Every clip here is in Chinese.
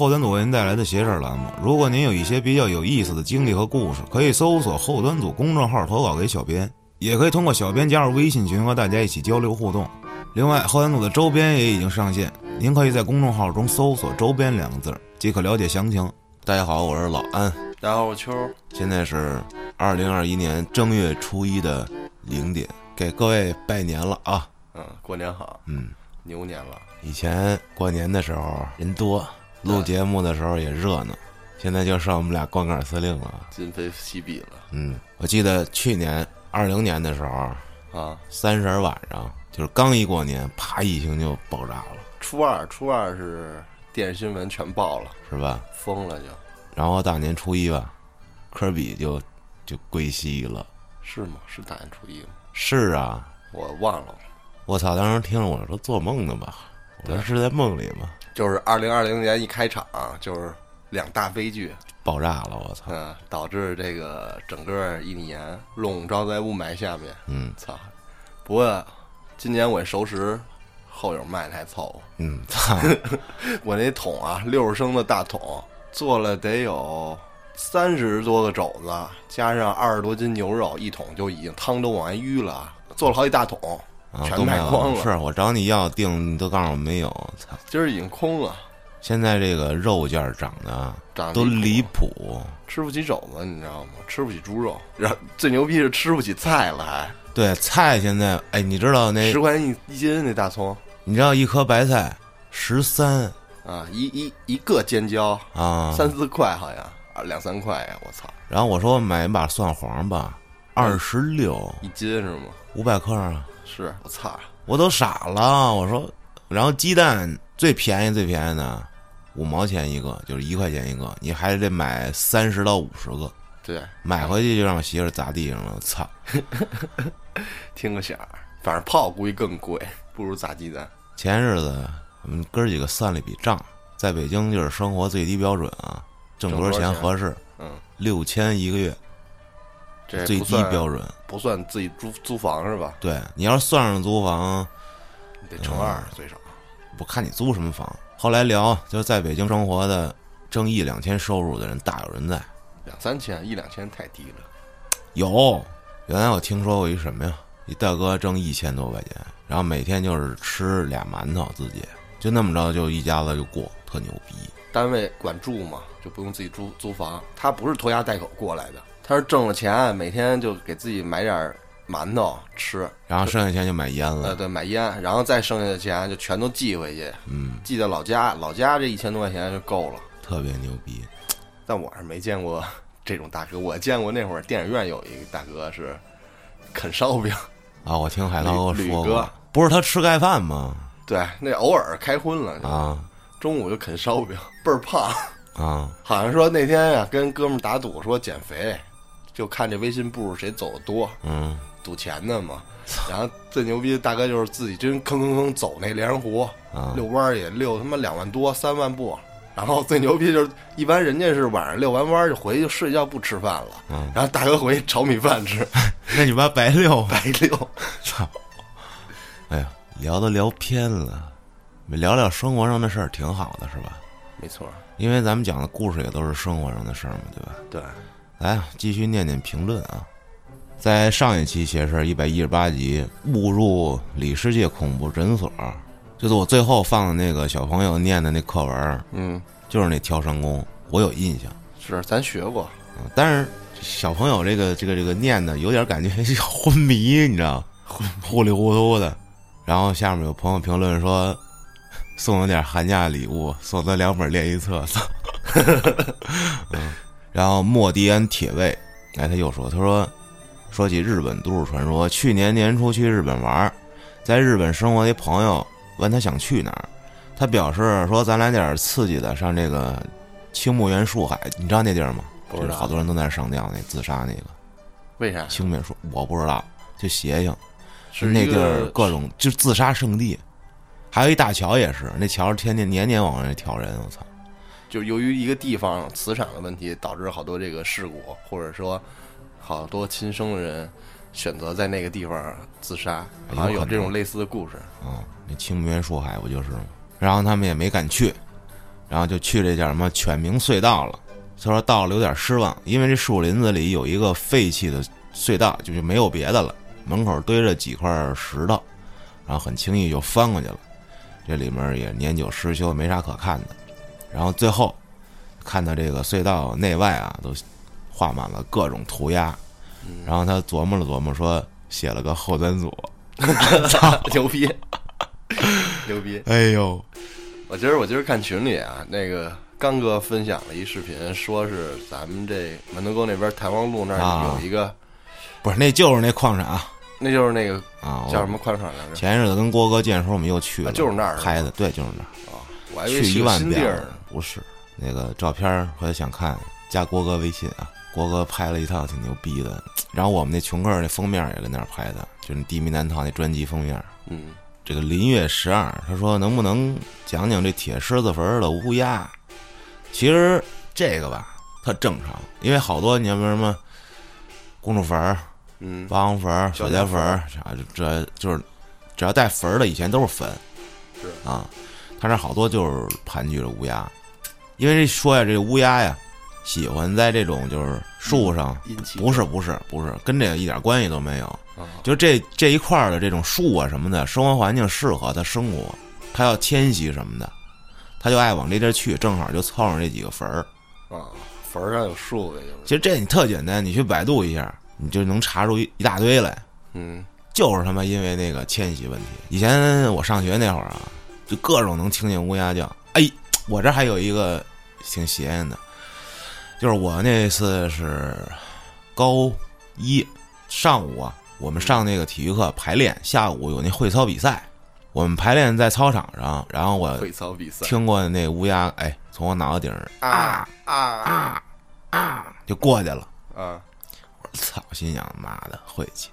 后端组为您带来的“邪事”栏目。如果您有一些比较有意思的经历和故事，可以搜索后端组公众号投稿给小编，也可以通过小编加入微信群和大家一起交流互动。另外，后端组的周边也已经上线，您可以在公众号中搜索“周边”两个字，即可了解详情。大家好，我是老安，大家好，我秋儿。现在是二零二一年正月初一的零点，给各位拜年了啊！嗯，过年好，嗯，牛年了，以前过年的时候人多，录节目的时候也热闹，现在就剩我们俩光杆司令了。今非昔比了嗯，我记得去年二零年的时候，啊！三十儿晚上就是刚一过年，啪，疫情就爆炸了，初二，初二是电视新闻全爆了，是吧？疯了就，然后大年初一吧，科比就就归西了。是吗？是大年初一吗？是啊，我忘了，我操！当时听着我说做梦呢吧，我说是在梦里吗？就是二零二零年一开场、就是两大悲剧，爆炸了，我操！嗯，导致这个整个一年笼罩在雾霾下面。嗯操！不过今年我熟食后友卖的还凑合，嗯，操！我那桶啊，六十升的大桶，做了得有三十多个肘子，加上二十多斤牛肉，一桶就已经汤都往外淤了，做了好几大桶，啊，全都卖光了。是我找你要订，你都告诉我没有。操！今儿已经空了，现在这个肉价涨的涨都离离谱。吃不起肘子，你知道吗？吃不起猪肉，然后最牛逼是吃不起菜了，还对，菜现在，哎，你知道那十？块钱一一斤那大葱你知道一颗白菜十三啊，一一一个尖椒啊？三四块好像啊，两三块呀，我操，然后我说买一把蒜黄吧，二十六，一斤是吗？五百克啊，是我操，我都傻了。我说，然后鸡蛋最便宜最便宜的五毛钱一个，就是一块钱一个，你还得买三十到五十个，对，买回去就让我媳妇儿砸地上了。操！听个响儿，反正泡估计更贵，不如砸鸡蛋。前日子我们哥儿几个算了一笔账，在北京就是生活最低标准啊，挣多少钱合适？嗯，六千一个月，最低标准。不算自己租租房是吧？对你要是算上租房，你得乘二最少。我看你租什么房。后来聊，就是在北京生活的挣一两千收入的人大有人在。两三千，一两千太低了。有，原来我听说过一什么呀？一大哥挣一千多块钱，然后每天就是吃俩馒头，自己就那么着就一家子就过，特牛逼。单位管住嘛，就不用自己租租房。他不是拖家带口过来的，他是挣了钱，每天就给自己买点儿馒头吃，然后剩下钱就买烟了呃，了。对，买烟，然后再剩下的钱就全都寄回去，嗯，寄到老家。老家这一千多块钱就够了。特别牛逼。但我是没见过 这种大哥，我见过那会儿电影院有一个大哥是啃烧饼，啊！我听海涛说过，不是他吃盖饭吗？对，那偶尔开荤了，啊中午就啃烧饼，倍儿胖。啊！好像说那天呀、跟哥们儿打赌说减肥，就看这微信步谁走的多，嗯，赌钱的嘛。然后最牛逼的大哥就是自己真吭吭吭走那连环湖，啊遛弯儿也遛他妈两万多三万步。然后最牛逼就是一般人家是晚上遛完弯儿就回去就睡觉不吃饭了，嗯然后大哥回去炒米饭吃，那你妈白遛 白遛。操！哎呀，聊都聊偏了，聊聊生活上的事儿挺好的，是吧？没错，因为咱们讲的故事也都是生活上的事儿嘛，对吧？对，来啊，继续念念评论啊。在上一期邪事儿一百一十八集误入里世界恐怖诊所，就是我最后放的那个小朋友念的那课文，嗯，就是那跳山功，我有印象。是咱学过，啊，但是小朋友这个这个这个念的有点感觉昏迷，你知道，糊里糊涂的。然后下面有朋友评论说，送我点寒假礼物，送他两本练习册。操 嗯，然后莫迪安铁卫，哎，他又说，他说，说起日本都市传说，去年年初去日本玩儿，在日本生活的一朋友问他想去哪儿，他表示说咱来点刺激的，上这个青木原树海，你知道那地儿吗？不知道就是好多人都在那儿上吊，那自杀那个为啥？青木原树，我不知道，就邪性。是那地儿各种就是自杀圣地，还有一大桥也是，那桥天天年年往那挑人，我操！就由于一个地方磁场的问题，导致好多这个事故，或者说好多亲生的人选择在那个地方自杀，好像有这种类似的故事。嗯、那青木原树海不就是吗？然后他们也没敢去，然后就去这叫什么犬鸣隧道了。他说到了有点失望，因为这树林子里有一个废弃的隧道，就是没有别的了，门口堆着几块石头，然后很轻易就翻过去了。这里面也年久失修，没啥可看的。然后最后看到这个隧道内外啊，都画满了各种涂鸦。然后他琢磨了琢磨，说写了个后端组。牛逼，牛逼！哎呦，我今儿我今儿看群里啊，那个刚哥分享了一视频，说是咱们这门头沟那边台湾路那儿有一个，不是那就是那矿场，那就是那个啊，叫什么矿场来着？前一日子跟郭哥见的时候，我们又去了，就是那儿拍的，对，就是那儿啊。我还以为去一万遍儿，不是那个照片，回来想看，加郭哥微信啊。郭哥拍了一套挺牛逼的，然后我们那穷客那封面也跟那儿拍的，就是《低迷难逃》那专辑封面。嗯，这个林月十二他说能不能讲讲这铁狮子坟的乌鸦？其实这个吧，特正常，因为好多你像什么公主坟、嗯，八王坟、小家坟啥，这就是只要带坟的，以前都是坟。是啊，他这好多就是盘踞着乌鸦，因为说呀，这乌鸦呀。喜欢在这种就是树上，不是不是不是，跟这个一点关系都没有。就这这一块的这种树啊什么的，生活环境适合它生活，它要迁徙什么的，它就爱往这地儿去，正好就凑上这几个坟儿。啊，坟儿上有树呗，其实这你特简单，你去百度一下，你就能查出一一大堆来。嗯，就是他妈因为那个迁徙问题。以前我上学那会儿啊，就各种能听见乌鸦叫。哎，我这还有一个挺邪性的。就是我那次是高一上午啊，我们上那个体育课排练，下午有那会操比赛。我们排练在操场上，然后我会操比赛听过那乌鸦，哎，从我脑袋顶上啊啊啊啊就过去了。啊！我说操，心想妈的晦气，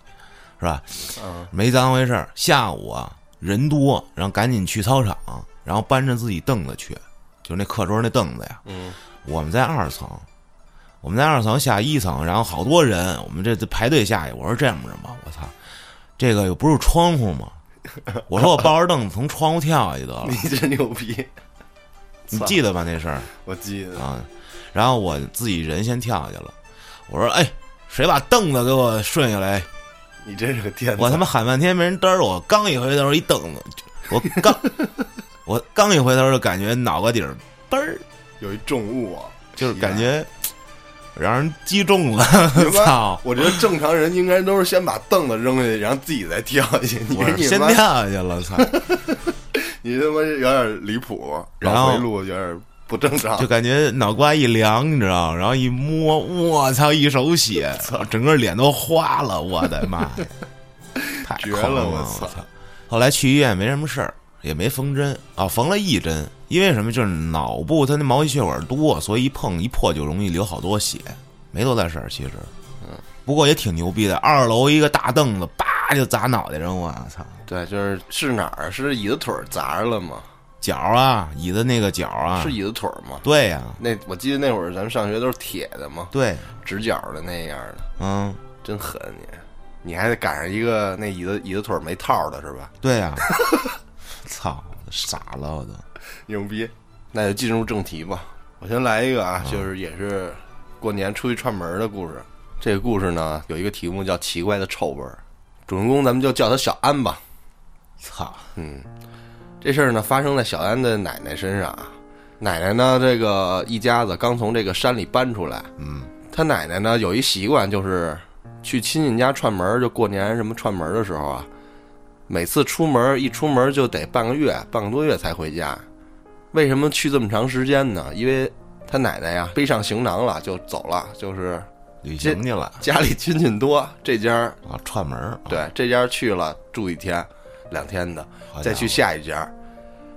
是吧？嗯，没当回事儿。下午啊，人多，然后赶紧去操场，然后搬着自己凳子去，就那课桌那凳子呀。嗯，我们在二层。我们在二层下一层，然后好多人，我们这排队下去。我说这样着吧，我操，这个又不是窗户吗？我说我抱着凳子从窗户跳下去得了。你真牛逼！你记得吧那事儿？我记得啊。然后我自己人先跳下去了。我说哎，谁把凳子给我顺下来？你真是个天才！我他妈喊半天没人嘚儿我，刚一回头一凳子，我刚我刚一回头就感觉脑瓜顶儿嘣儿有一重物啊，就是感觉。让人击中了，操！我觉得正常人应该都是先把凳子扔下去，然后自己再跳下去。你是先跳下去了，操！你他妈有点离谱，然后回路有点不正常，就感觉脑瓜一凉，你知道？然后一摸，我操，一手血，操，整个脸都花了，我的妈呀！太绝了，我操！后来去医院没什么事儿。也没缝针啊，缝了一针，因为什么？就是脑部它那毛细血管多，所以一碰一破就容易流好多血，没多大事儿其实。嗯，不过也挺牛逼的，二楼一个大凳子，叭就砸脑袋上，我操！对，就是是哪儿？是椅子腿砸着了吗？脚啊，椅子那个脚啊，是椅子腿吗？对呀，那我记得那会儿咱们上学都是铁的嘛，对，直角的那样的，嗯，真狠你，你还得赶上一个那椅子椅子腿没套的是吧？对呀。操，傻了我都，牛逼！那就进入正题吧。我先来一个啊，就是也是过年出去串门的故事。这个故事呢，有一个题目叫“奇怪的臭味儿”。主人公咱们就叫他小安吧。操，嗯，这事儿呢发生在小安的奶奶身上啊。奶奶呢，这个一家子刚从这个山里搬出来。嗯，他奶奶呢有一习惯，就是去亲戚家串门，就过年什么串门的时候啊。每次出门一出门就得半个月、半个多月才回家，为什么去这么长时间呢？因为他奶奶呀背上行囊了就走了，就是旅行去了。家里亲戚多，这家啊串门对，这家去了住一天、两天的，再去下一家，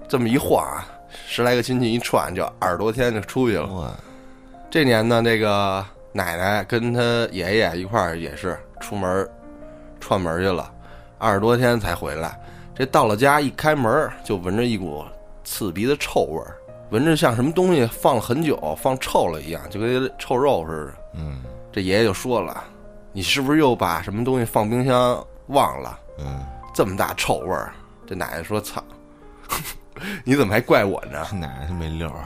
这么一晃啊，十来个亲戚一串就二十多天就出去了。这年呢，这个奶奶跟他爷爷一块儿也是出门串门去了。二十多天才回来，这到了家一开门就闻着一股刺鼻的臭味儿，闻着像什么东西放了很久、放臭了一样，就跟臭肉似的。嗯，这爷爷就说了：“你是不是又把什么东西放冰箱忘了？”嗯，这么大臭味儿。这奶奶说：“操，你怎么还怪我呢？奶奶是没溜儿，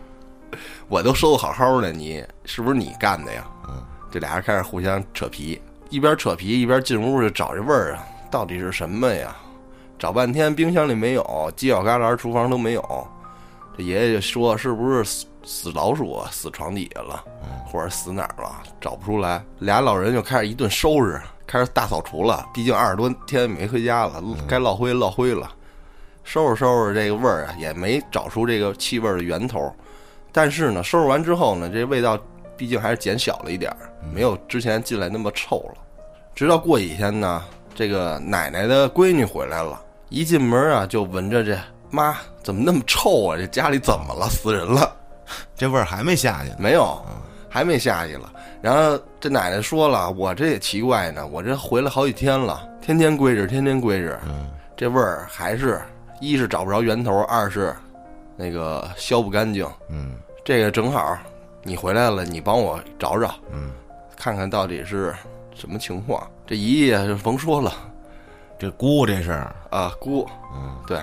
我都收的好好的，你是不是你干的呀？嗯，这俩人开始互相扯皮，一边扯皮一边进屋就找这味儿啊，到底是什么呀？找半天冰箱里没有，犄角旮旯、厨房都没有。这爷爷就说：“是不是死死老鼠啊？死床底下了，或者死哪儿了？找不出来。”俩老人就开始一顿收拾，开始大扫除了。毕竟二十多天没回家了，该落灰落灰了。收拾收拾这个味儿啊，也没找出这个气味的源头。但是呢，收拾完之后呢，这味道毕竟还是减小了一点儿，没有之前进来那么臭了。直到过几天呢，这个奶奶的闺女回来了，一进门啊，就闻着这妈怎么那么臭啊？这家里怎么了？死人了？这味儿还没下去？没有，还没下去了。然后这奶奶说了，我这也奇怪呢，我这回来好几天了，天天归置，天天归置，这味儿还是一是找不着源头，二是。那个消不干净，嗯，这个正好你回来了，你帮我找找，嗯，看看到底是什么情况。这姨爷就甭说了，这姑这是啊姑，嗯，对，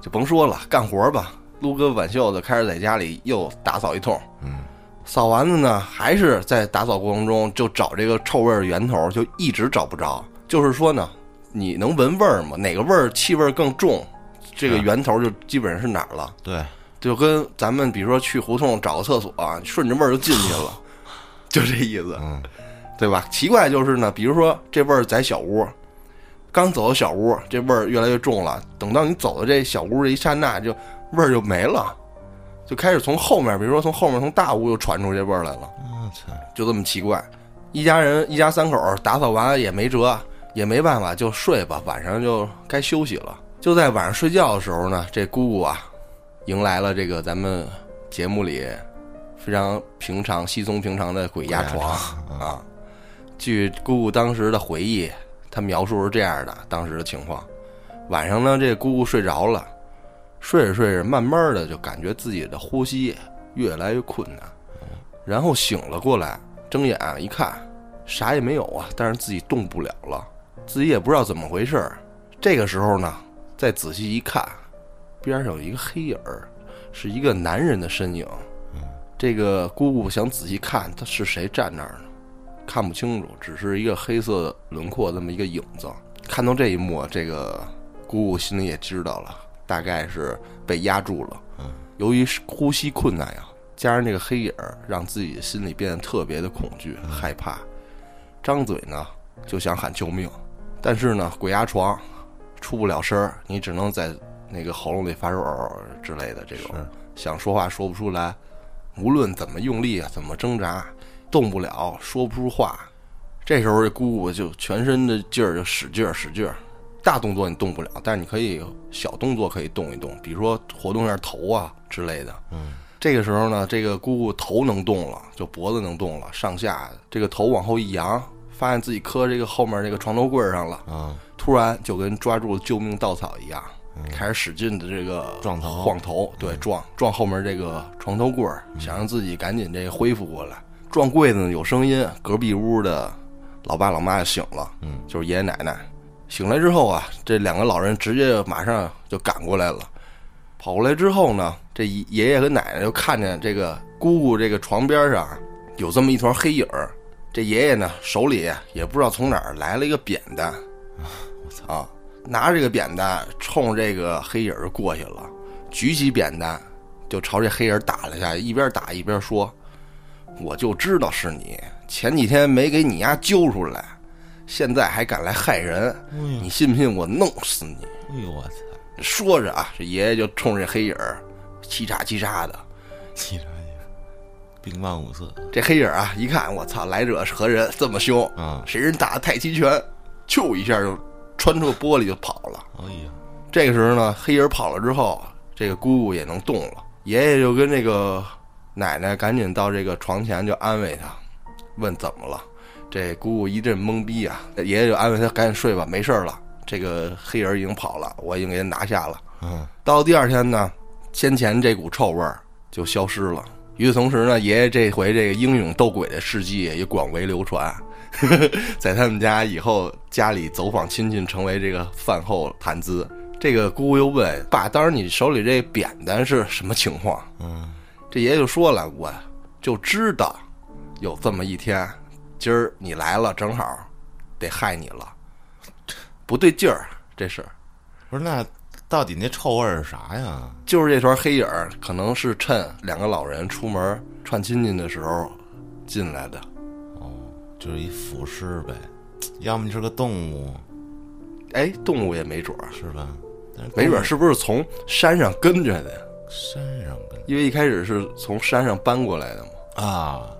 就甭说了，干活吧，撸胳膊挽袖子，开始在家里又打扫一通，嗯，扫完了呢，还是在打扫过程中就找这个臭味的源头，就一直找不着。就是说呢，你能闻味儿吗？哪个味儿气味更重，这个源头就基本上是哪儿了？对。就跟咱们比如说去胡同找个厕所，顺着味儿就进去了，就这意思，对吧？奇怪就是呢，比如说这味儿在小屋，刚走到小屋，这味儿越来越重了。等到你走到这小屋这一刹那，就味儿就没了，就开始从后面，比如说从后面从大屋又传出这味儿来了。我操！就这么奇怪，一家人一家三口打扫完了也没辙，也没办法，就睡吧。晚上就该休息了。就在晚上睡觉的时候呢，这姑姑啊。迎来了这个咱们节目里非常平常、稀松平常的鬼压床啊！据姑姑当时的回忆，她描述是这样的：当时的情况，晚上呢，这姑姑睡着了，睡着睡着，慢慢的就感觉自己的呼吸越来越困难，然后醒了过来，睁眼一看，啥也没有啊，但是自己动不了了，自己也不知道怎么回事儿。这个时候呢，再仔细一看。边上有一个黑影儿，是一个男人的身影。这个姑姑想仔细看，他是谁站那儿呢？看不清楚，只是一个黑色轮廓，这么一个影子。看到这一幕，这个姑姑心里也知道了，大概是被压住了。由于呼吸困难呀，加上这个黑影儿，让自己心里变得特别的恐惧、害怕。张嘴呢，就想喊救命，但是呢，鬼压床，出不了声儿，你只能在。那个喉咙里发肉之类的，这种想说话说不出来，无论怎么用力啊，怎么挣扎，动不了，说不出话。这时候这姑姑就全身的劲儿就使劲儿使劲儿，大动作你动不了，但是你可以小动作可以动一动，比如说活动一下头啊之类的。嗯，这个时候呢，这个姑姑头能动了，就脖子能动了，上下这个头往后一扬，发现自己磕这个后面这个床头柜上了。啊，突然就跟抓住了救命稻草一样。开始使劲的这个撞头晃头，对撞撞后面这个床头柜儿，想让自己赶紧这恢复过来。撞柜子呢有声音，隔壁屋的老爸老妈就醒了，嗯，就是爷爷奶奶醒来之后啊，这两个老人直接马上就赶过来了。跑过来之后呢，这爷爷和奶奶就看见这个姑姑这个床边上有这么一团黑影儿。这爷爷呢手里也不知道从哪儿来了一个扁担，我操啊！拿着这个扁担冲这个黑影儿过去了，举起扁担就朝这黑影打了下去，一边打一边说：“我就知道是你，前几天没给你丫揪出来，现在还敢来害人，你信不信我弄死你？”哎呦我操！说着啊，这爷爷就冲这黑影儿嘁喳嘁喳的，嘁喳嘁，兵棒五色。这黑影儿啊，一看我操，来者何人？这么凶啊！谁人打的太极拳？咻一下就。穿出玻璃就跑了。哎呀，这个时候呢，黑人跑了之后，这个姑姑也能动了。爷爷就跟这个奶奶赶紧到这个床前就安慰她，问怎么了。这姑姑一阵懵逼啊，爷爷就安慰她赶紧睡吧，没事了。这个黑人已经跑了，我已经给他拿下了。嗯，到第二天呢，先前这股臭味儿就消失了。与此同时呢，爷爷这回这个英勇斗鬼的事迹也广为流传。在他们家以后，家里走访亲戚成为这个饭后谈资。这个姑姑又问爸：“当时你手里这扁担是什么情况？”嗯，这爷爷就说了：“我就知道有这么一天，今儿你来了，正好得害你了，不对劲儿，这是。”不是那到底那臭味是啥呀？就是这团黑影儿，可能是趁两个老人出门串亲戚的时候进来的。哦，就是一腐尸呗，要么你是个动物。哎，动物也没准儿，是吧？没准儿是不是从山上跟着的？山上跟，因为一开始是从山上搬过来的嘛。啊，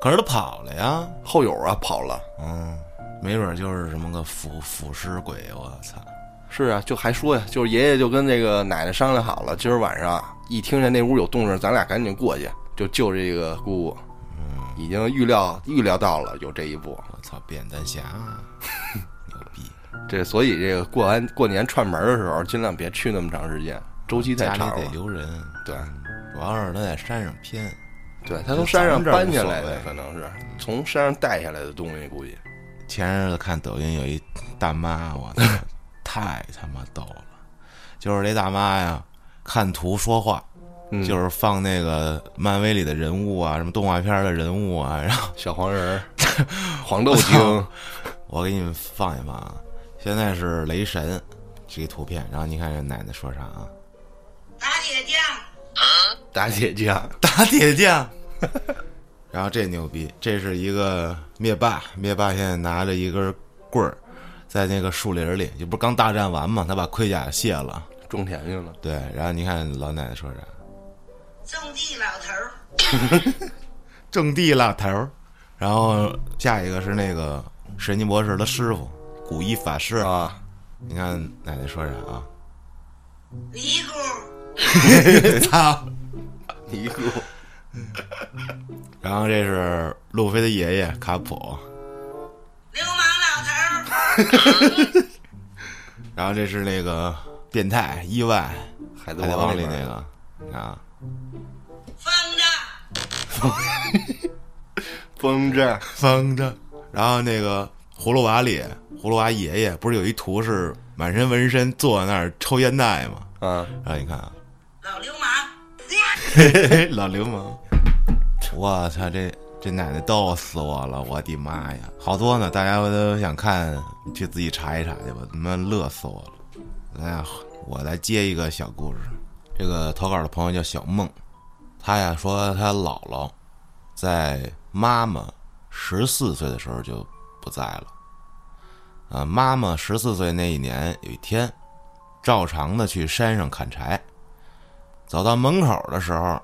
可是他跑了呀，后友啊跑了。嗯，没准儿就是什么个腐腐尸鬼，我操！是啊，就还说呀，就是爷爷就跟那个奶奶商量好了，今儿晚上一听见那屋有动静，咱俩赶紧过去，就救这个姑姑。嗯，已经预料预料到了有这一步。我操，扁担侠，牛逼！这所以这个过完过年串门的时候，尽量别去那么长时间，周期太长了。得留人。对，主要是他在山上偏。对他从山上搬下来的，可能是从山上带下来的东西，估计。前日子看抖音有一大妈，我操！太他妈逗了，就是这大妈呀，看图说话，就是放那个漫威里的人物啊，什么动画片的人物啊，然后小黄人、黄豆精，我给你们放一放啊。现在是雷神这个图片，然后你看这奶奶说啥啊？打铁匠，打铁匠，打铁匠。然后这牛逼，这是一个灭霸，灭霸现在拿着一根棍儿。在那个树林里，这不是刚大战完嘛？他把盔甲卸了，种田去了。对，然后你看老奶奶说啥？种地老头儿，种地老头儿。然后下一个是那个神奇博士的师傅古一法师啊。你看奶奶说啥啊？尼姑，操，尼姑。然后这是路飞的爷爷卡普。流氓老头儿。然后这是那个变态意外海贼王里那个啊，风筝，风筝，风筝。然后那个葫芦娃里，葫芦娃爷爷不是有一图是满身纹身坐在那儿抽烟袋吗？啊，然后你看啊，老流氓，老流氓，我操这。这奶奶逗死我了！我的妈呀，好多呢！大家都想看，你去自己查一查去吧，他妈乐死我了！哎呀，我来接一个小故事。这个投稿的朋友叫小梦，他呀说他姥姥在妈妈十四岁的时候就不在了。啊，妈妈十四岁那一年，有一天，照常的去山上砍柴，走到门口的时候，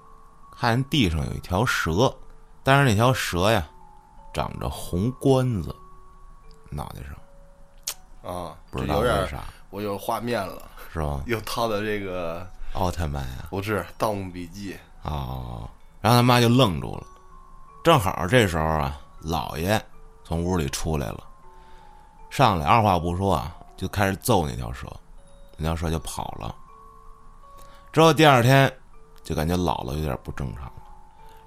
看见地上有一条蛇。但是那条蛇呀，长着红冠子，脑袋上，啊，不知道为啥，我有画面了，是吧？又套的这个奥特曼呀，不是《盗墓笔记》哦。然后他妈就愣住了，正好这时候啊，姥爷从屋里出来了，上来二话不说啊，就开始揍那条蛇，那条蛇就跑了。之后第二天，就感觉姥姥有点不正常了。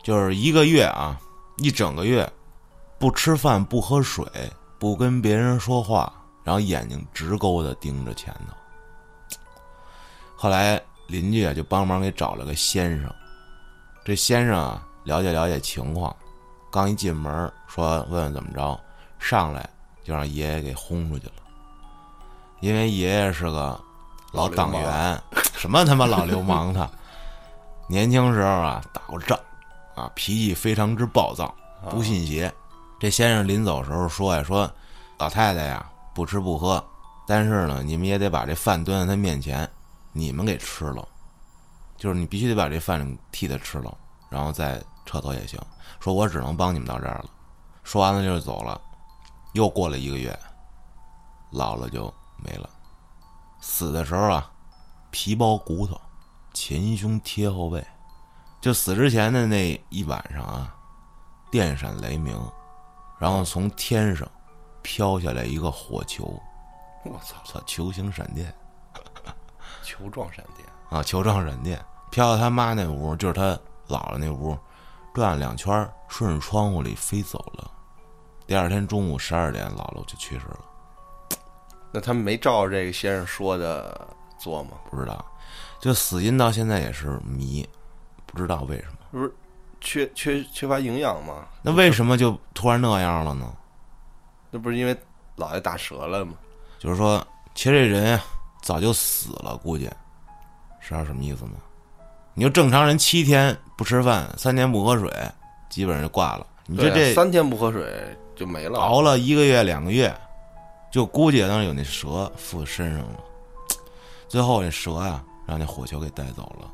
就是一个月啊，一整个月，不吃饭，不喝水，不跟别人说话，然后眼睛直勾的盯着前头。后来邻居啊就帮忙给找了个先生，这先生啊了解了解情况，刚一进门说问问怎么着，上来就让爷爷给轰出去了，因为爷爷是个老党员，什么他妈老流氓他，年轻时候啊打过仗。啊，脾气非常之暴躁，不信邪。这先生临走时候说呀：“说老太太呀，不吃不喝，但是呢，你们也得把这饭端在他面前，你们给吃了，就是你必须得把这饭替他吃了，然后再撤走也行。说我只能帮你们到这儿了。”说完了就走了。又过了一个月，老了就没了。死的时候啊，皮包骨头，前胸贴后背。就死之前的那一晚上啊，电闪雷鸣，然后从天上飘下来一个火球，我操操球形闪电，球状闪电啊，球状闪电飘到他妈那屋，就是他姥姥那屋，转了两圈，顺着窗户里飞走了。第二天中午十二点，姥姥就去世了。那他们没照这个先生说的做吗？不知道，就死因到现在也是谜，不知道为什么。不是缺缺缺乏营养吗？那为什么就突然那样了呢？那不是因为姥爷打折了吗？就是说，其实这人早就死了，估计，知道什么意思吗？你就正常人七天不吃饭，三天不喝水，基本上就挂了。你说这三天不喝水就没了，熬了一个月两个月，就估计当时有那蛇附身上了。最后那蛇啊，让那火球给带走了，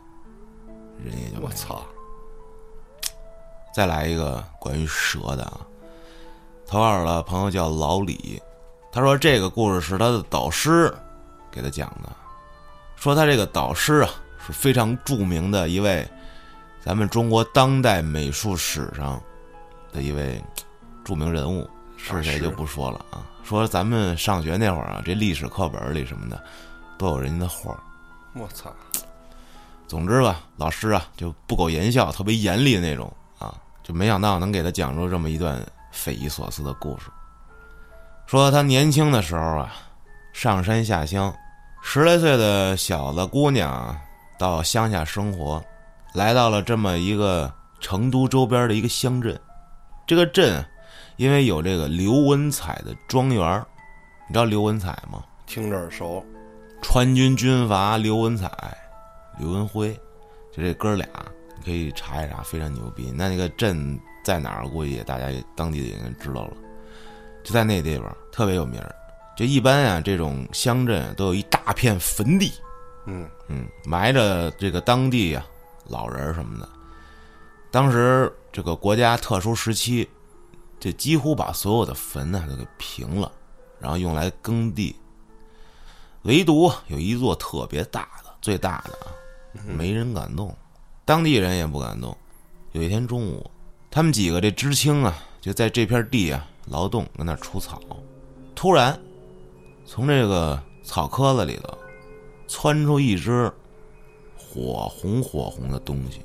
人也就我操。再来一个关于蛇的啊，投稿的朋友叫老李，他说这个故事是他的导师给他讲的，说他这个导师啊是非常著名的一位，咱们中国当代美术史上的一位著名人物，是谁就不说了啊。说咱们上学那会儿啊，这历史课本里什么的都有人家的画我操！总之吧，老师啊就不苟言笑，特别严厉的那种啊。就没想到能给他讲出这么一段匪夷所思的故事。说他年轻的时候啊，上山下乡，十来岁的小子姑娘到乡下生活，来到了这么一个成都周边的一个乡镇。这个镇因为有这个刘文彩的庄园，你知道刘文彩吗？听着耳熟。川军军阀刘文彩、刘文辉，就这哥俩。你可以查一查，非常牛逼。那那个镇在哪儿？估计大家当地的应该知道了，就在那地方，特别有名儿。就一般啊，这种乡镇都有一大片坟地，嗯嗯，埋着这个当地啊老人什么的。当时这个国家特殊时期，就几乎把所有的坟呢都给平了，然后用来耕地。唯独有一座特别大的，最大的啊，没人敢动。当地人也不敢动。有一天中午，他们几个这知青啊，就在这片地啊劳动，搁那除草。突然，从这个草棵子里头窜出一只火红火红的东西，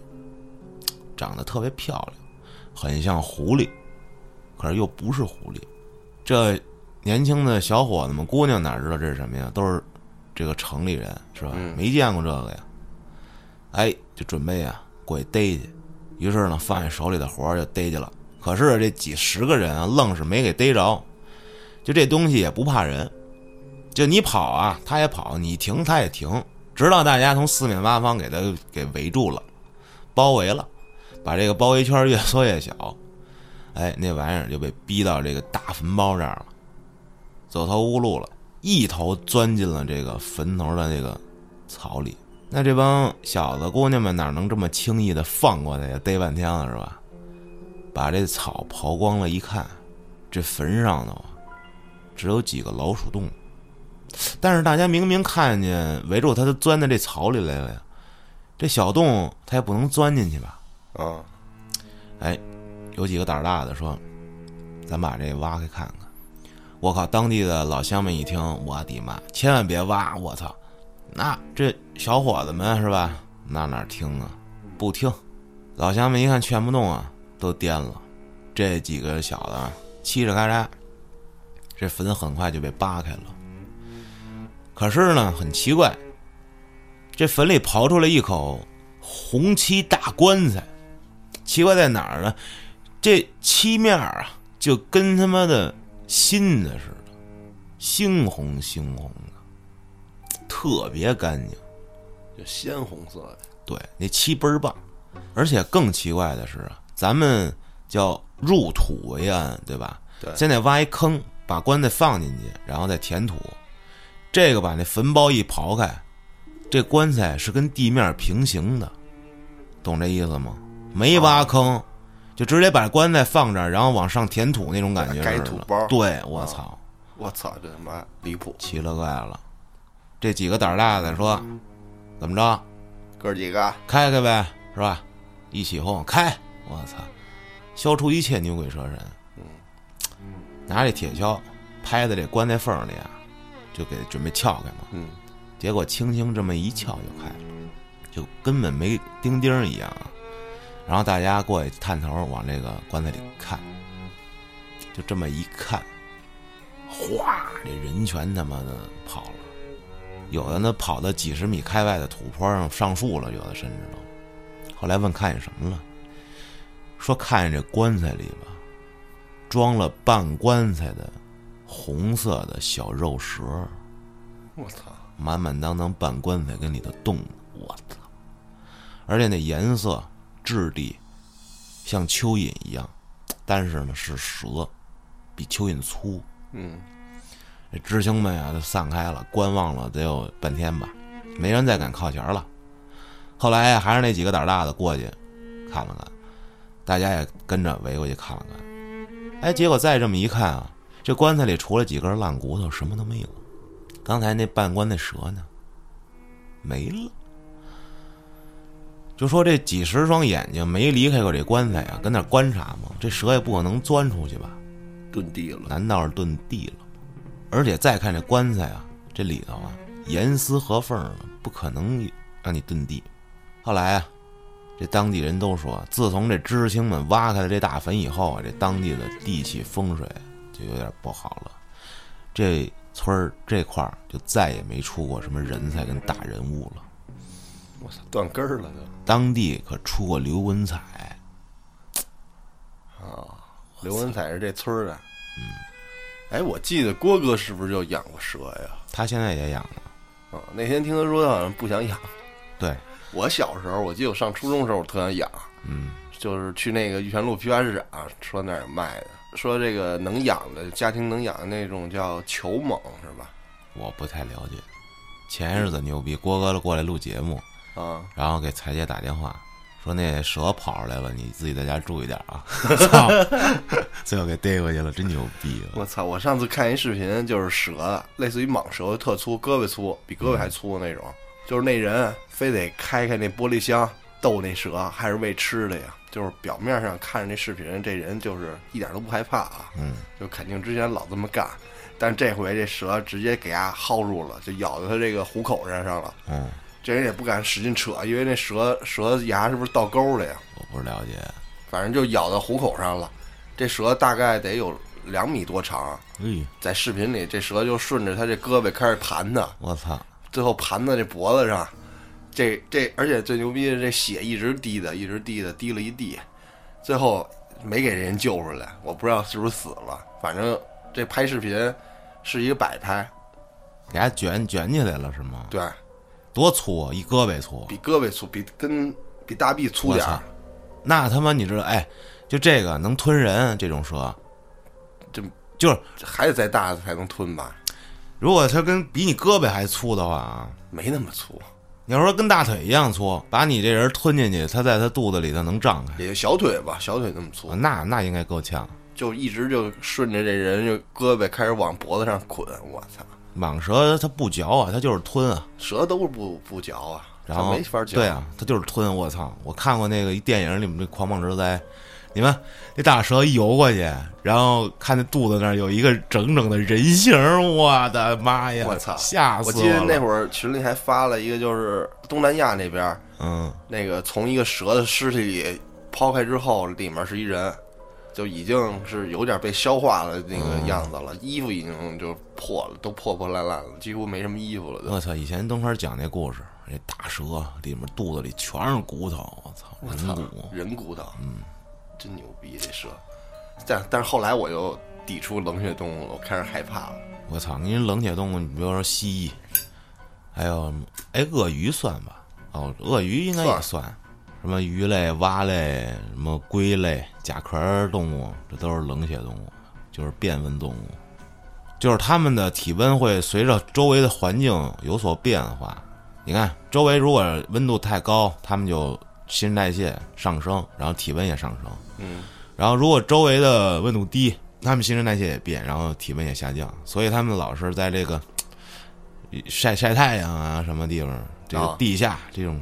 长得特别漂亮，很像狐狸，可是又不是狐狸。这年轻的小伙子们、姑娘哪知道这是什么呀？都是这个城里人，是吧？没见过这个呀。哎，就准备啊过去逮去，于是呢放下手里的活儿就逮去了。可是这几十个人啊，愣是没给逮着。就这东西也不怕人，就你跑啊，他也跑；你停，他也停。直到大家从四面八方给他给围住了，包围了，把这个包围圈越缩越小。哎，那玩意儿就被逼到这个大坟包这儿了，走投无路了，一头钻进了这个坟头的这个草里。那这帮小子姑娘们哪能这么轻易的放过他呀？逮半天了是吧？把这草刨光了，一看，这坟上头只有几个老鼠洞。但是大家明明看见围住他，他钻到这草里来了呀。这小洞他也不能钻进去吧？啊！哎，有几个胆大的说：“咱把这挖开看看。”我靠！当地的老乡们一听，我的妈！千万别挖！我操！那这小伙子们是吧？那哪听啊？不听。老乡们一看劝不动啊，都颠了。这几个小子嘁哩咔嚓，这坟很快就被扒开了。可是呢，很奇怪，这坟里刨出来一口红漆大棺材。奇怪在哪儿呢？这漆面啊，就跟他妈的新的似的，猩红猩红的。特别干净，就鲜红色的。对，那漆倍儿棒。而且更奇怪的是啊，咱们叫入土为安，对吧？对。现在挖一坑，把棺材放进去，然后再填土。这个把那坟包一刨开，这棺材是跟地面平行的，懂这意思吗？没挖坑，就直接把棺材放这儿，然后往上填土那种感觉。盖土包。对，我操！我操，这他妈离谱，奇了怪了。这几个胆大的说：“怎么着？哥几个开开呗，是吧？一起哄开！我操，消除一切牛鬼蛇神。嗯，拿这铁锹拍在这棺材缝里啊，就给准备撬开嘛。嗯，结果轻轻这么一撬就开了，就根本没钉钉一样啊。然后大家过去探头往这个棺材里看，就这么一看，哗，这人全他妈的跑了。”有的呢跑到几十米开外的土坡上上树了，有的甚至都。后来问看见什么了，说看见这棺材里吧，装了半棺材的红色的小肉蛇，我操，满满当当半棺材跟里头动呢，我操！而且那颜色、质地像蚯蚓一样，但是呢是蛇，比蚯蚓粗。嗯，这知青们呀都散开了，观望了得有半天吧，没人再敢靠前了。后来呀，还是那几个胆大的过去看了看，大家也跟着围过去看了看。哎，结果再这么一看啊，这棺材里除了几根烂骨头，什么都没有。刚才那半棺的蛇呢，没了。就说这几十双眼睛没离开过这棺材啊，跟那儿观察吗。这蛇也不可能钻出去吧？遁地了，难道是遁地了？而且再看这棺材啊，这里头啊严丝合缝的，不可能让你遁地。后来啊，这当地人都说，自从这知青们挖开了这大坟以后啊，这当地的地气风水就有点不好了。这村儿这块儿就再也没出过什么人才跟大人物了。我操，断根儿了都。当地可出过刘文彩，啊，刘文彩是这村儿的。嗯，哎，我记得郭哥是不是就养过蛇呀？他现在也养了。啊，那天听他说他好像不想养。对，我小时候，我记得我上初中的时候，我特想养。嗯，就是去那个玉泉路批发市场，说那儿有卖的，说这个能养的家庭能养的那种叫球蟒，是吧？我不太了解。前日子牛逼，郭哥过来录节目。啊，然后给彩姐打电话，说那蛇跑出来了，你自己在家注意点啊！操，最后给逮回去了，真牛逼！我操！我上次看一视频，就是蛇，类似于蟒蛇，特粗，胳膊粗，比胳膊还粗的那种。就是那人非得开开那玻璃箱逗那蛇，还是喂吃的呀？就是表面上看着那视频，这人就是一点都不害怕啊，嗯，就肯定之前老这么干，但这回这蛇直接给他薅住了，就咬到他这个虎口上上了，嗯。这人也不敢使劲扯，因为那蛇蛇牙是不是倒钩的呀？我不了解，反正就咬到虎口上了。这蛇大概得有两米多长。嗯，在视频里，这蛇就顺着他这胳膊开始盘他。我操！最后盘到这脖子上，这这而且最牛逼的，这血一直滴的，一直滴的，滴了一地，最后没给人救出来。我不知道是不是死了，反正这拍视频是一个摆拍，给它卷卷起来了是吗？对。多粗啊！一胳膊粗，比胳膊粗，比跟比大臂粗点儿。那他妈你知道？哎，就这个能吞人这种蛇，就就是还得再大才能吞吧？如果它跟比你胳膊还粗的话啊，没那么粗。你要说跟大腿一样粗，把你这人吞进去，它在它肚子里头能胀开？也就小腿吧，小腿那么粗。那那应该够呛。就一直就顺着这人就胳膊开始往脖子上捆，我操！蟒蛇它不嚼啊，它就是吞啊。蛇都是不不嚼啊，然后没法嚼。对啊，它就是吞。我操！我看过那个一电影里面那狂蟒之灾，你们那大蛇一游过去，然后看那肚子那儿有一个整整的人形，我的妈呀！我操，吓死我！我记得那会儿群里还发了一个，就是东南亚那边，嗯，那个从一个蛇的尸体里抛开之后，里面是一人。就已经是有点被消化了那个样子了，衣服已经就破了，都破破烂烂了，几乎没什么衣服了。我操！以前东川讲那故事，那大蛇里面肚子里全是骨头，我操，人骨，人骨头，嗯，真牛逼这蛇。但但是后来我又抵触冷血动物了，我开始害怕了。我操！你冷血动物，你比如说蜥蜴，还有哎鳄鱼算吧？哦，鳄鱼应该也算。什么鱼类、蛙类、什么龟类、甲壳动物，这都是冷血动物，就是变温动物，就是它们的体温会随着周围的环境有所变化。你看，周围如果温度太高，它们就新陈代谢上升，然后体温也上升。嗯。然后如果周围的温度低，他们新陈代谢也变，然后体温也下降。所以他们老是在这个晒晒太阳啊，什么地方，这个地下这种。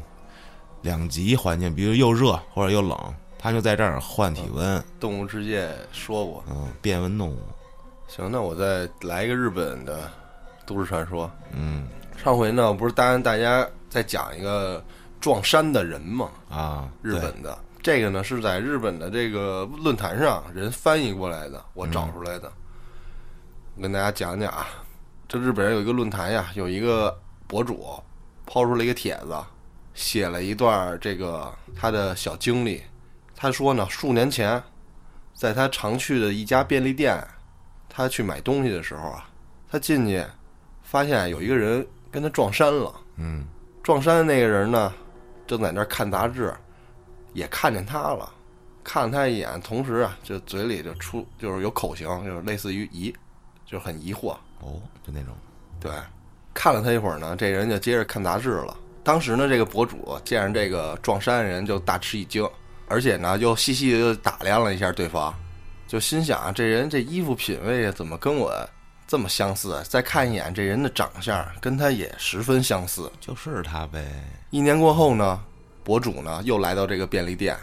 两极环境，比如又热或者又冷，他就在这儿换体温。动物世界说过，嗯，变温动物。行，那我再来一个日本的都市传说。嗯，上回呢，不是答应大家再讲一个撞山的人嘛？啊，日本的这个呢，是在日本的这个论坛上人翻译过来的，我找出来的。我跟大家讲讲啊，这日本人有一个论坛呀，有一个博主抛出了一个帖子，写了一段这个他的小经历。他说呢，数年前，在他常去的一家便利店，他去买东西的时候啊，他进去发现有一个人跟他撞衫了。嗯，撞衫的那个人呢，正在那儿看杂志，也看见他了，看了他一眼，同时啊，就嘴里就出就是有口型，就是类似于疑，就是很疑惑。哦，就那种。对，看了他一会儿呢，这人就接着看杂志了。当时呢，这个博主见着这个撞衫人就大吃一惊，而且呢，又细细的打量了一下对方，就心想啊这人这衣服品味怎么跟我这么相似？再看一眼这人的长相，跟他也十分相似，就是他呗。一年过后呢，博主呢又来到这个便利店，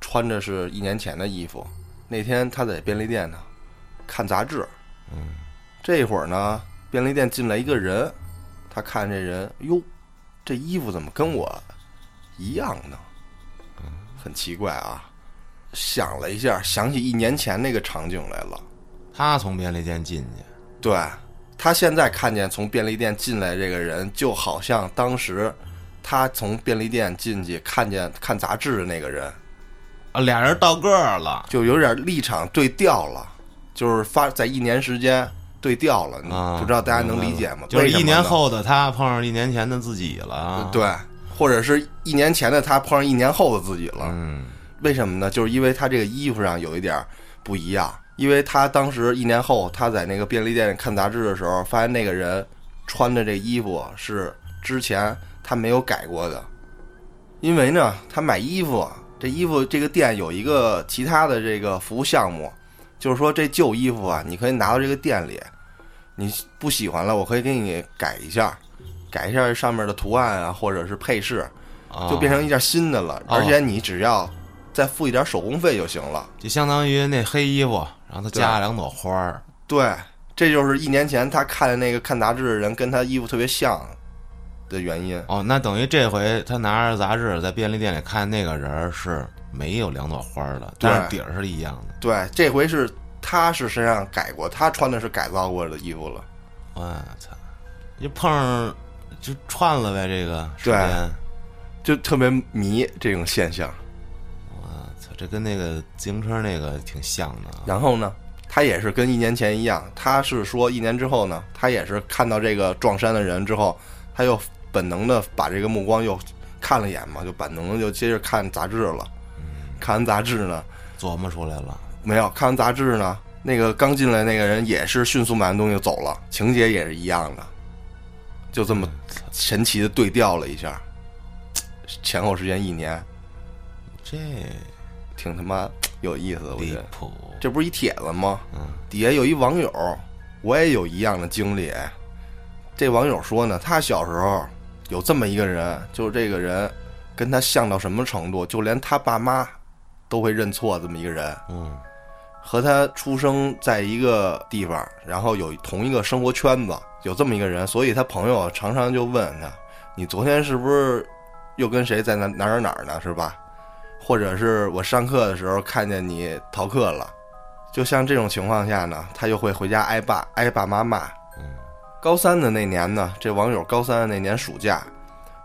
穿着是一年前的衣服。那天他在便利店呢看杂志，嗯，这会儿呢。便利店进来一个人，他看这人，哟，这衣服怎么跟我一样呢？很奇怪啊。想了一下，想起一年前那个场景来了。他从便利店进去，对他现在看见从便利店进来这个人，就好像当时他从便利店进去看见看杂志的那个人啊，俩人到个儿了，就有点立场对调了，就是发在一年时间。对调了，不知道大家能理解吗？就是一年后的他碰上一年前的自己了，对，或者是一年前的他碰上一年后的自己了。嗯，为什么呢？就是因为他这个衣服上有一点不一样，因为他当时一年后他在那个便利店看杂志的时候，发现那个人穿的这衣服是之前他没有改过的，因为呢，他买衣服，这衣服这个店有一个其他的这个服务项目。就是说，这旧衣服啊，你可以拿到这个店里，你不喜欢了，我可以给你改一下，改一下上面的图案啊，或者是配饰，就变成一件新的了。而且你只要再付一点手工费就行了，就相当于那黑衣服，然后他加了两朵花儿。对，这就是一年前他看的那个看杂志的人跟他衣服特别像的原因。哦，那等于这回他拿着杂志在便利店里看那个人是。没有两朵花的，但是底儿是一样的。对，这回是他是身上改过，他穿的是改造过的衣服了。我操！就碰上就串了呗，这个对，就特别迷这种现象。这跟那个自行车那个挺像的。然后呢，他也是跟一年前一样，他是说一年之后呢，他也是看到这个撞衫的人之后，他又本能的把这个目光又看了一眼嘛，就本能的就接着看杂志了。看完杂志呢，琢磨出来了没有？看完杂志呢，那个刚进来那个人也是迅速买完东西就走了，情节也是一样的，就这么神奇的对调了一下，前后时间一年，这挺他妈有意思的。我觉得谱，这不是一帖子吗？嗯，底下有一网友，我也有一样的经历。这网友说呢，他小时候有这么一个人，就是这个人跟他像到什么程度，就连他爸妈。都会认错这么一个人，嗯，和他出生在一个地方，然后有同一个生活圈子，有这么一个人，所以他朋友常常就问他：“你昨天是不是又跟谁在哪哪哪哪呢？是吧？”或者是我上课的时候看见你逃课了，就像这种情况下呢，他就会回家挨爸挨爸妈骂。高三的那年呢，这网友高三的那年暑假。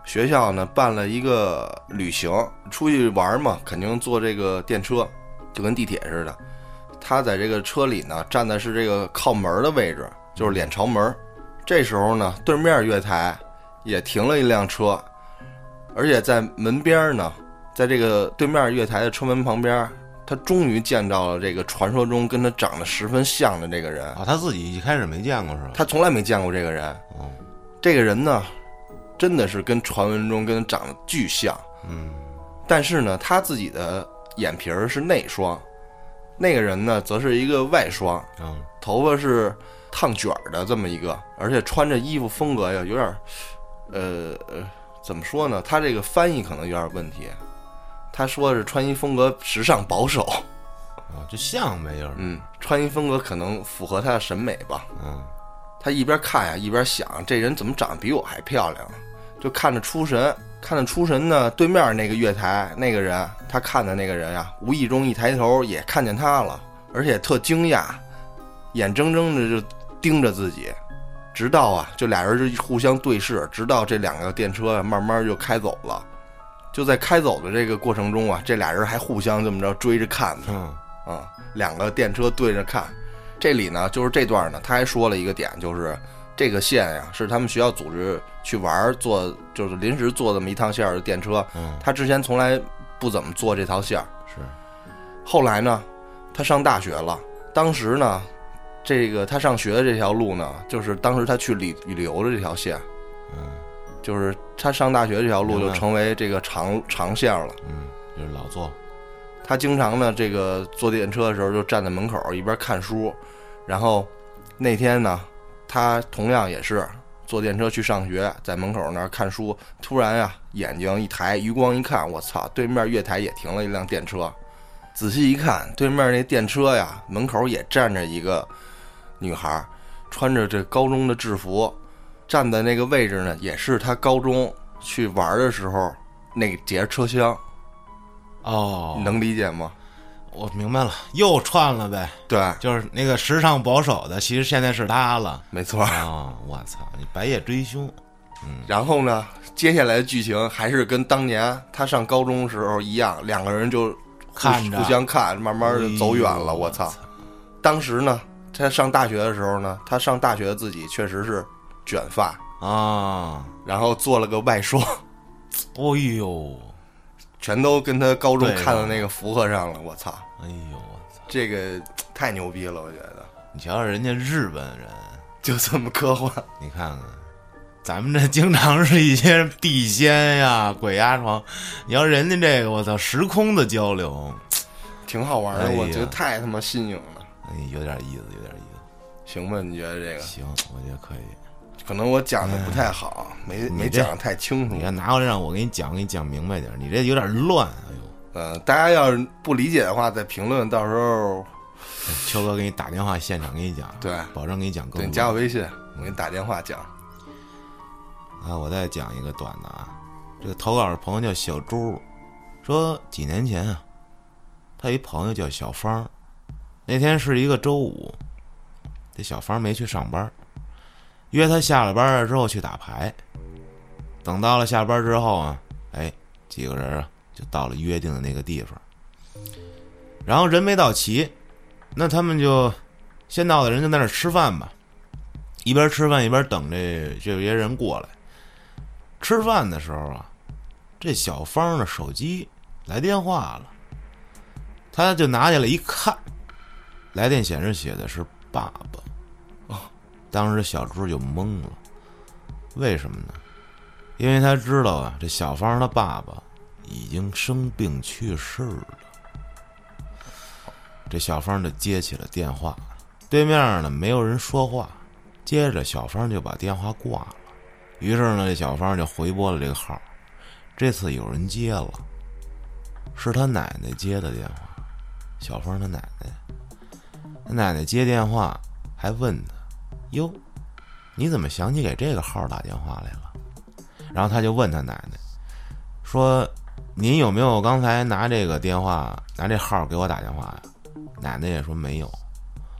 学校呢办了一个旅行，出去玩嘛，肯定坐这个电车，就跟地铁似的。他在这个车里呢，站的是这个靠门的位置，就是脸朝门。这时候呢，对面月台也停了一辆车，而且在门边呢，在这个对面月台的车门旁边，他终于见到了这个传说中跟他长得十分像的这个人啊。他自己一开始没见过是吧？他从来没见过这个人。哦，这个人呢？真的是跟传闻中跟长得巨像，嗯，但是呢，他自己的眼皮儿是内双，那个人呢，则是一个外双，嗯，头发是烫卷的这么一个，而且穿着衣服风格呀，有点，呃呃，怎么说呢？他这个翻译可能有点问题，他说是穿衣风格时尚保守，啊，就像呗，就是，嗯，穿衣风格可能符合他的审美吧，嗯，他一边看呀，一边想，这人怎么长得比我还漂亮？就看着出神，看着出神呢。对面那个月台那个人，他看的那个人呀，无意中一抬头也看见他了，而且特惊讶，眼睁睁的就盯着自己，直到啊，就俩人就互相对视，直到这两个电车啊慢慢就开走了。就在开走的这个过程中啊，这俩人还互相这么着追着看呢。嗯啊，两个电车对着看。这里呢，就是这段呢，他还说了一个点，就是这个线呀，是他们学校组织去玩坐，就是临时坐这么一趟线的电车。嗯，他之前从来不怎么坐这条线儿。是，后来呢，他上大学了。当时呢，这个他上学的这条路呢，就是当时他去旅旅游的这条线。嗯，就是他上大学这条路就成为这个长长线了。嗯，就是老坐。他经常呢，这个坐电车的时候就站在门口一边看书，然后那天呢，他同样也是坐电车去上学，在门口那儿看书，突然呀，眼睛一抬，余光一看，我操，对面月台也停了一辆电车，仔细一看，对面那电车呀，门口也站着一个女孩，穿着这高中的制服，站的那个位置呢，也是他高中去玩的时候那节车厢，哦，你能理解吗？我明白了，又串了呗。对，就是那个时尚保守的，其实现在是他了。没错。啊，我操，你白夜追凶。嗯，然后呢，接下来的剧情还是跟当年他上高中时候一样，两个人就看着互相看，慢慢就走远了。哎我操！当时呢，他上大学的时候呢，他上大学自己确实是卷发，啊，然后做了个外双，哦呦，全都跟他高中看的那个符合上了。我操，哎呦，我操！这个太牛逼了，我觉得你瞧瞧人家日本人，就这么科幻。你看看，咱们这经常是一些地仙呀、鬼压床，你要人家这个，我操，时空的交流，挺好玩的，哎我觉得太他妈新颖了。哎，有点意思，有点意思行吧？你觉得这个。行，我觉得可以。可能我讲的不太好，没没讲的太清楚你。看拿过来让我给你讲，给你讲明白点儿，你这有点乱。哎呦，呃，大家要是不理解的话，在评论，到时候秋哥给你打电话，现场给你讲，对保证给你讲更对你。加我微信，我给你打电话讲。啊，我再讲一个短的啊。这个投稿的朋友叫小朱，说几年前啊，他一朋友叫小芳，那天是一个周五，这小芳没去上班，约他下了班了之后去打牌。等到了下班之后啊，哎，几个人啊就到了约定的那个地方，然后人没到齐，那他们就先到的人就在那儿吃饭吧，一边吃饭一边等这这些人过来。吃饭的时候啊，这小芳的手机来电话了，他就拿下来一看，来电显示写的是爸爸。当时小朱就懵了，为什么呢？因为他知道啊，这小芳的爸爸已经生病去世了。这小芳就接起了电话，对面呢没有人说话，接着小芳就把电话挂了。于是呢，这小芳就回拨了这个号，这次有人接了，是他奶奶接的电话，小芳的奶奶。他奶奶接电话还问他：“哟，你怎么想起给这个号打电话来了？”然后他就问他奶奶说：“您有没有刚才拿这个电话拿这号给我打电话呀？”奶奶也说没有。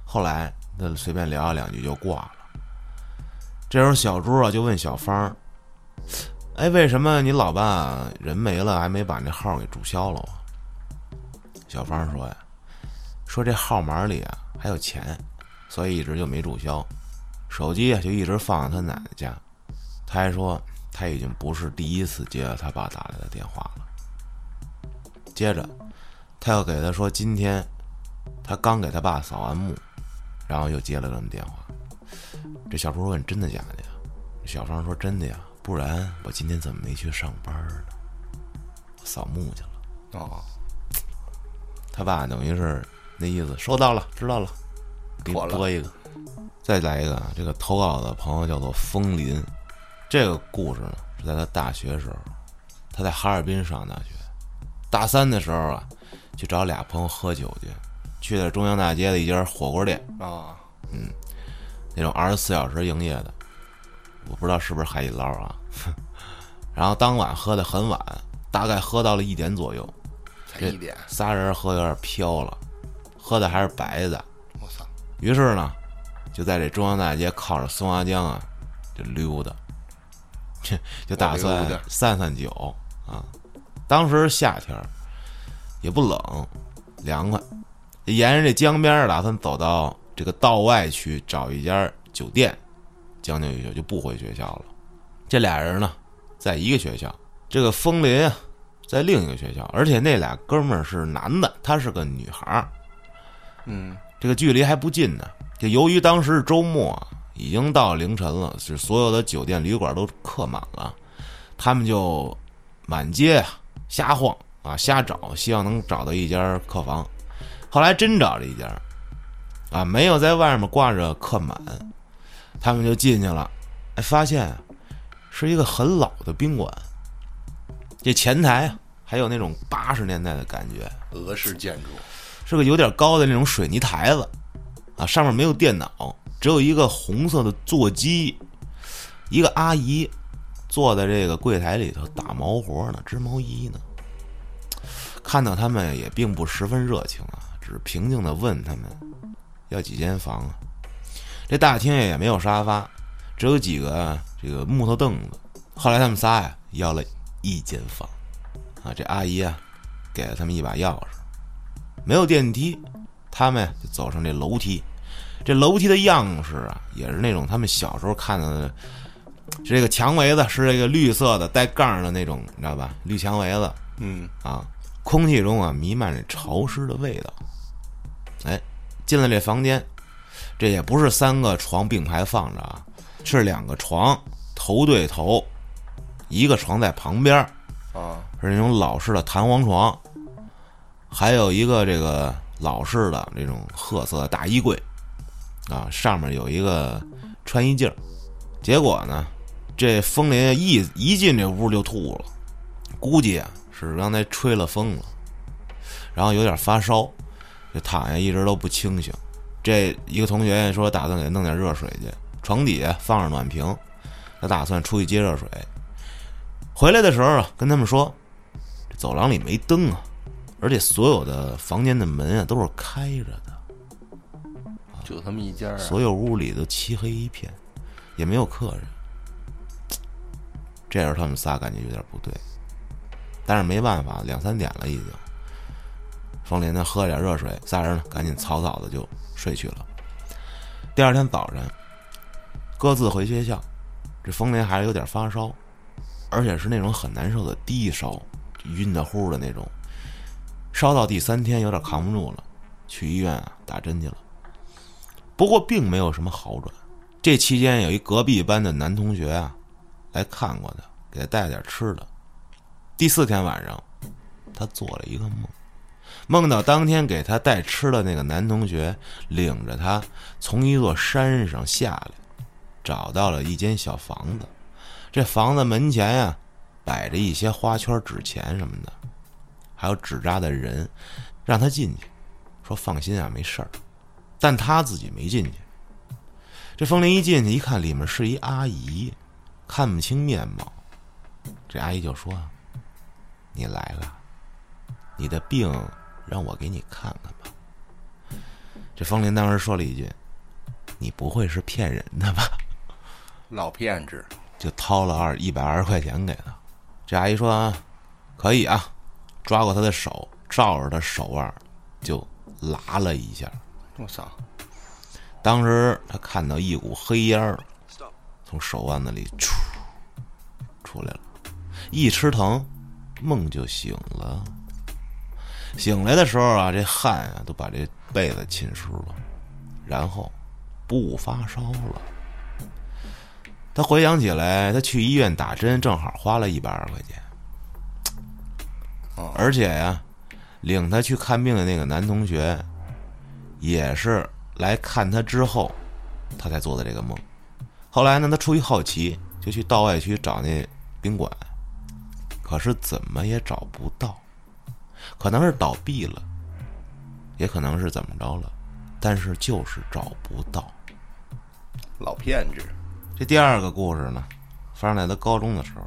后来他随便聊了两句就挂了。这时候小朱啊就问小芳：“哎，为什么你老爸人没了还没把那号给注销了？”小芳说：“呀，说这号码里啊还有钱，所以一直就没注销。手机啊就一直放在他奶奶家。他还说他已经不是第一次接到他爸打来的电话了。接着，他又给他说今天他刚给他爸扫完墓，然后又接了这么电话。”这小叔问：“真的假的呀？”小芳说：“真的呀，不然我今天怎么没去上班呢？我扫墓去了。”哦，他爸等于是那意思，收到了，知道了，给你妥了播一个。再来一个啊，这个投稿的朋友叫做风林，这个故事呢是在他大学时候，他在哈尔滨上大学，大三的时候啊，去找俩朋友喝酒去，去的中央大街的一家火锅店，啊，嗯那种二十四小时营业的，我不知道是不是海底捞啊。然后当晚喝的很晚，大概喝到了一点左右，才一点，仨人喝有点飘了，喝的还是白的。我操，于是呢，就在这中央大街靠着松花江啊，就溜达，就打算散散酒啊。当时夏天也不冷，凉快，沿着这江边打算走到这个道外去找一家酒店将就一宿，就不回学校了。这俩人呢，在一个学校，这个风林啊，在另一个学校，而且那俩哥们儿是男的，她是个女孩儿，嗯，这个距离还不近呢。就由于当时是周末，已经到凌晨了，是所有的酒店旅馆都客满了，他们就满街啊瞎晃啊瞎找，希望能找到一家客房。后来真找了一家，啊，没有在外面挂着客满，他们就进去了，哎，发现是一个很老的宾馆，这前台啊还有那种八十年代的感觉，俄式建筑，是个有点高的那种水泥台子。啊，上面没有电脑，只有一个红色的座机，一个阿姨坐在这个柜台里头打毛活呢，织毛衣呢。看到他们也并不十分热情啊，只是平静的问他们要几间房啊。这大厅也没有沙发，只有几个这个木头凳子。后来他们仨呀要了一间房，啊，这阿姨啊给了他们一把钥匙，没有电梯。他们就走上这楼梯，这楼梯的样式啊，也是那种他们小时候看到的，这个墙围子是这个绿色的带杠的那种，你知道吧？绿墙围子，嗯啊，空气中啊弥漫着潮湿的味道。哎，进了这房间，这也不是三个床并排放着啊，是两个床头对头，一个床在旁边啊，是那种老式的弹簧床，还有一个这个。老式的这种褐色大衣柜，啊，上面有一个穿衣镜结果呢，这风林一一进这屋就吐了，估计啊是刚才吹了风了，然后有点发烧，就躺下一直都不清醒。这一个同学说打算给弄点热水去，床底下放着暖瓶，他打算出去接热水。回来的时候啊，跟他们说，走廊里没灯啊。而且所有的房间的门啊都是开着的，就他们一家，所有屋里都漆黑一片，也没有客人。这时候他们仨感觉有点不对，但是没办法，两三点了已经。风林呢喝了点热水，仨人呢赶紧草草的就睡去了。第二天早晨，各自回学校，这风林还是有点发烧，而且是那种很难受的低烧，晕的乎的那种。烧到第三天，有点扛不住了，去医院啊打针去了。不过并没有什么好转。这期间，有一隔壁班的男同学啊来看过他，给他带了点吃的。第四天晚上，他做了一个梦，梦到当天给他带吃的那个男同学领着他从一座山上下来，找到了一间小房子。这房子门前呀摆着一些花圈、纸钱什么的。还有纸扎的人，让他进去，说放心啊，没事儿。但他自己没进去。这风铃一进去一看，里面是一阿姨，看不清面貌。这阿姨就说：“你来了，你的病让我给你看看吧。”这风铃当时说了一句：“你不会是骗人的吧？”老骗子，就掏了二一百二十块钱给他。这阿姨说：“可以啊。”抓过他的手，照着他手腕就拉了一下。我操！当时他看到一股黑烟儿从手腕子里出出来了，一吃疼，梦就醒了。醒来的时候啊，这汗啊都把这被子浸湿了，然后不发烧了。他回想起来，他去医院打针，正好花了一百二十块钱。而且呀，领他去看病的那个男同学，也是来看他之后，他才做的这个梦。后来呢，他出于好奇，就去道外区找那宾馆，可是怎么也找不到，可能是倒闭了，也可能是怎么着了，但是就是找不到。老骗子。这第二个故事呢，发生在他高中的时候。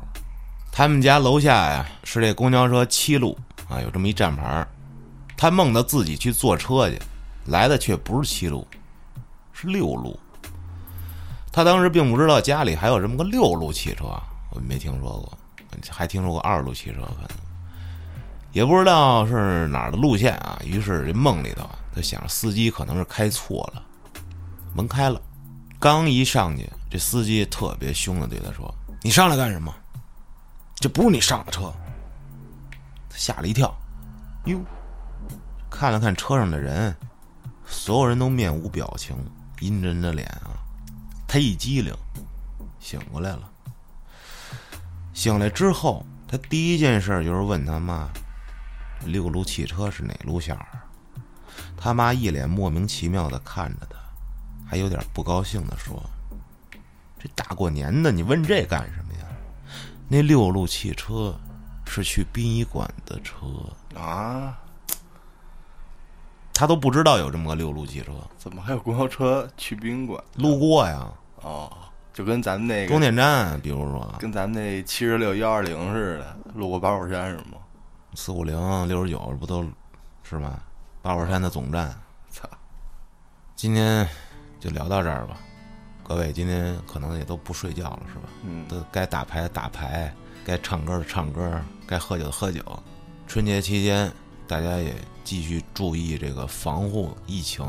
他们家楼下呀是这公交车七路啊，有这么一站牌他梦到自己去坐车去，来的却不是七路，是六路。他当时并不知道家里还有这么个六路汽车，我没听说过，还听说过二路汽车，可能也不知道是哪儿的路线啊。于是这梦里头，他想司机可能是开错了，门开了，刚一上去，这司机特别凶的对他说：“你上来干什么？这不是你上的车。”他吓了一跳，哟，看了看车上的人，所有人都面无表情，阴沉着脸啊。他一激灵，醒过来了。醒来之后，他第一件事就是问他妈：“六路汽车是哪路线儿？”他妈一脸莫名其妙的看着他，还有点不高兴的说：“这大过年的，你问这干什么呀？那六路汽车是去殡仪馆的车啊！他都不知道有这么个六路汽车，怎么还有公交车去宾馆？路过呀。”哦，就跟咱们那个终点站，比如说跟咱们那七十六幺二零似的，路过八宝山是吗？四五零六十九不都是吗？八宝山的总站。操！今天就聊到这儿吧，各位今天可能也都不睡觉了，是吧？嗯。都该打牌打牌，该唱歌的唱歌，该喝酒的喝酒。春节期间，大家也继续注意这个防护疫情，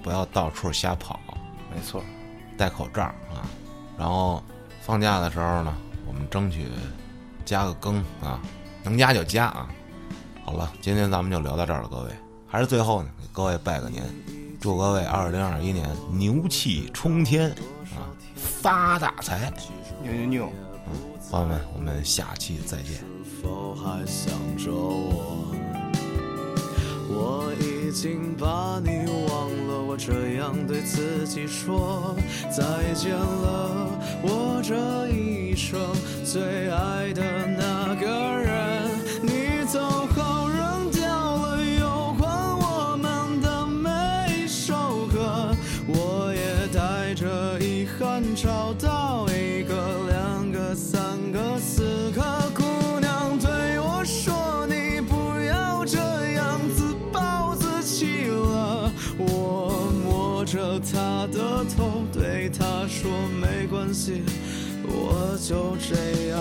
不要到处瞎跑。没错。戴口罩啊，然后放假的时候呢，我们争取加个更啊，能加就加啊。好了，今天咱们就聊到这儿了，各位。还是最后呢，给各位拜个年，祝各位二零二一年牛气冲天啊，发大财，牛牛牛！朋友们，我们下期再见。我我已经把你忘了，我这样对自己说再见了。我这一生最爱的那说：“没关系，我就这样。”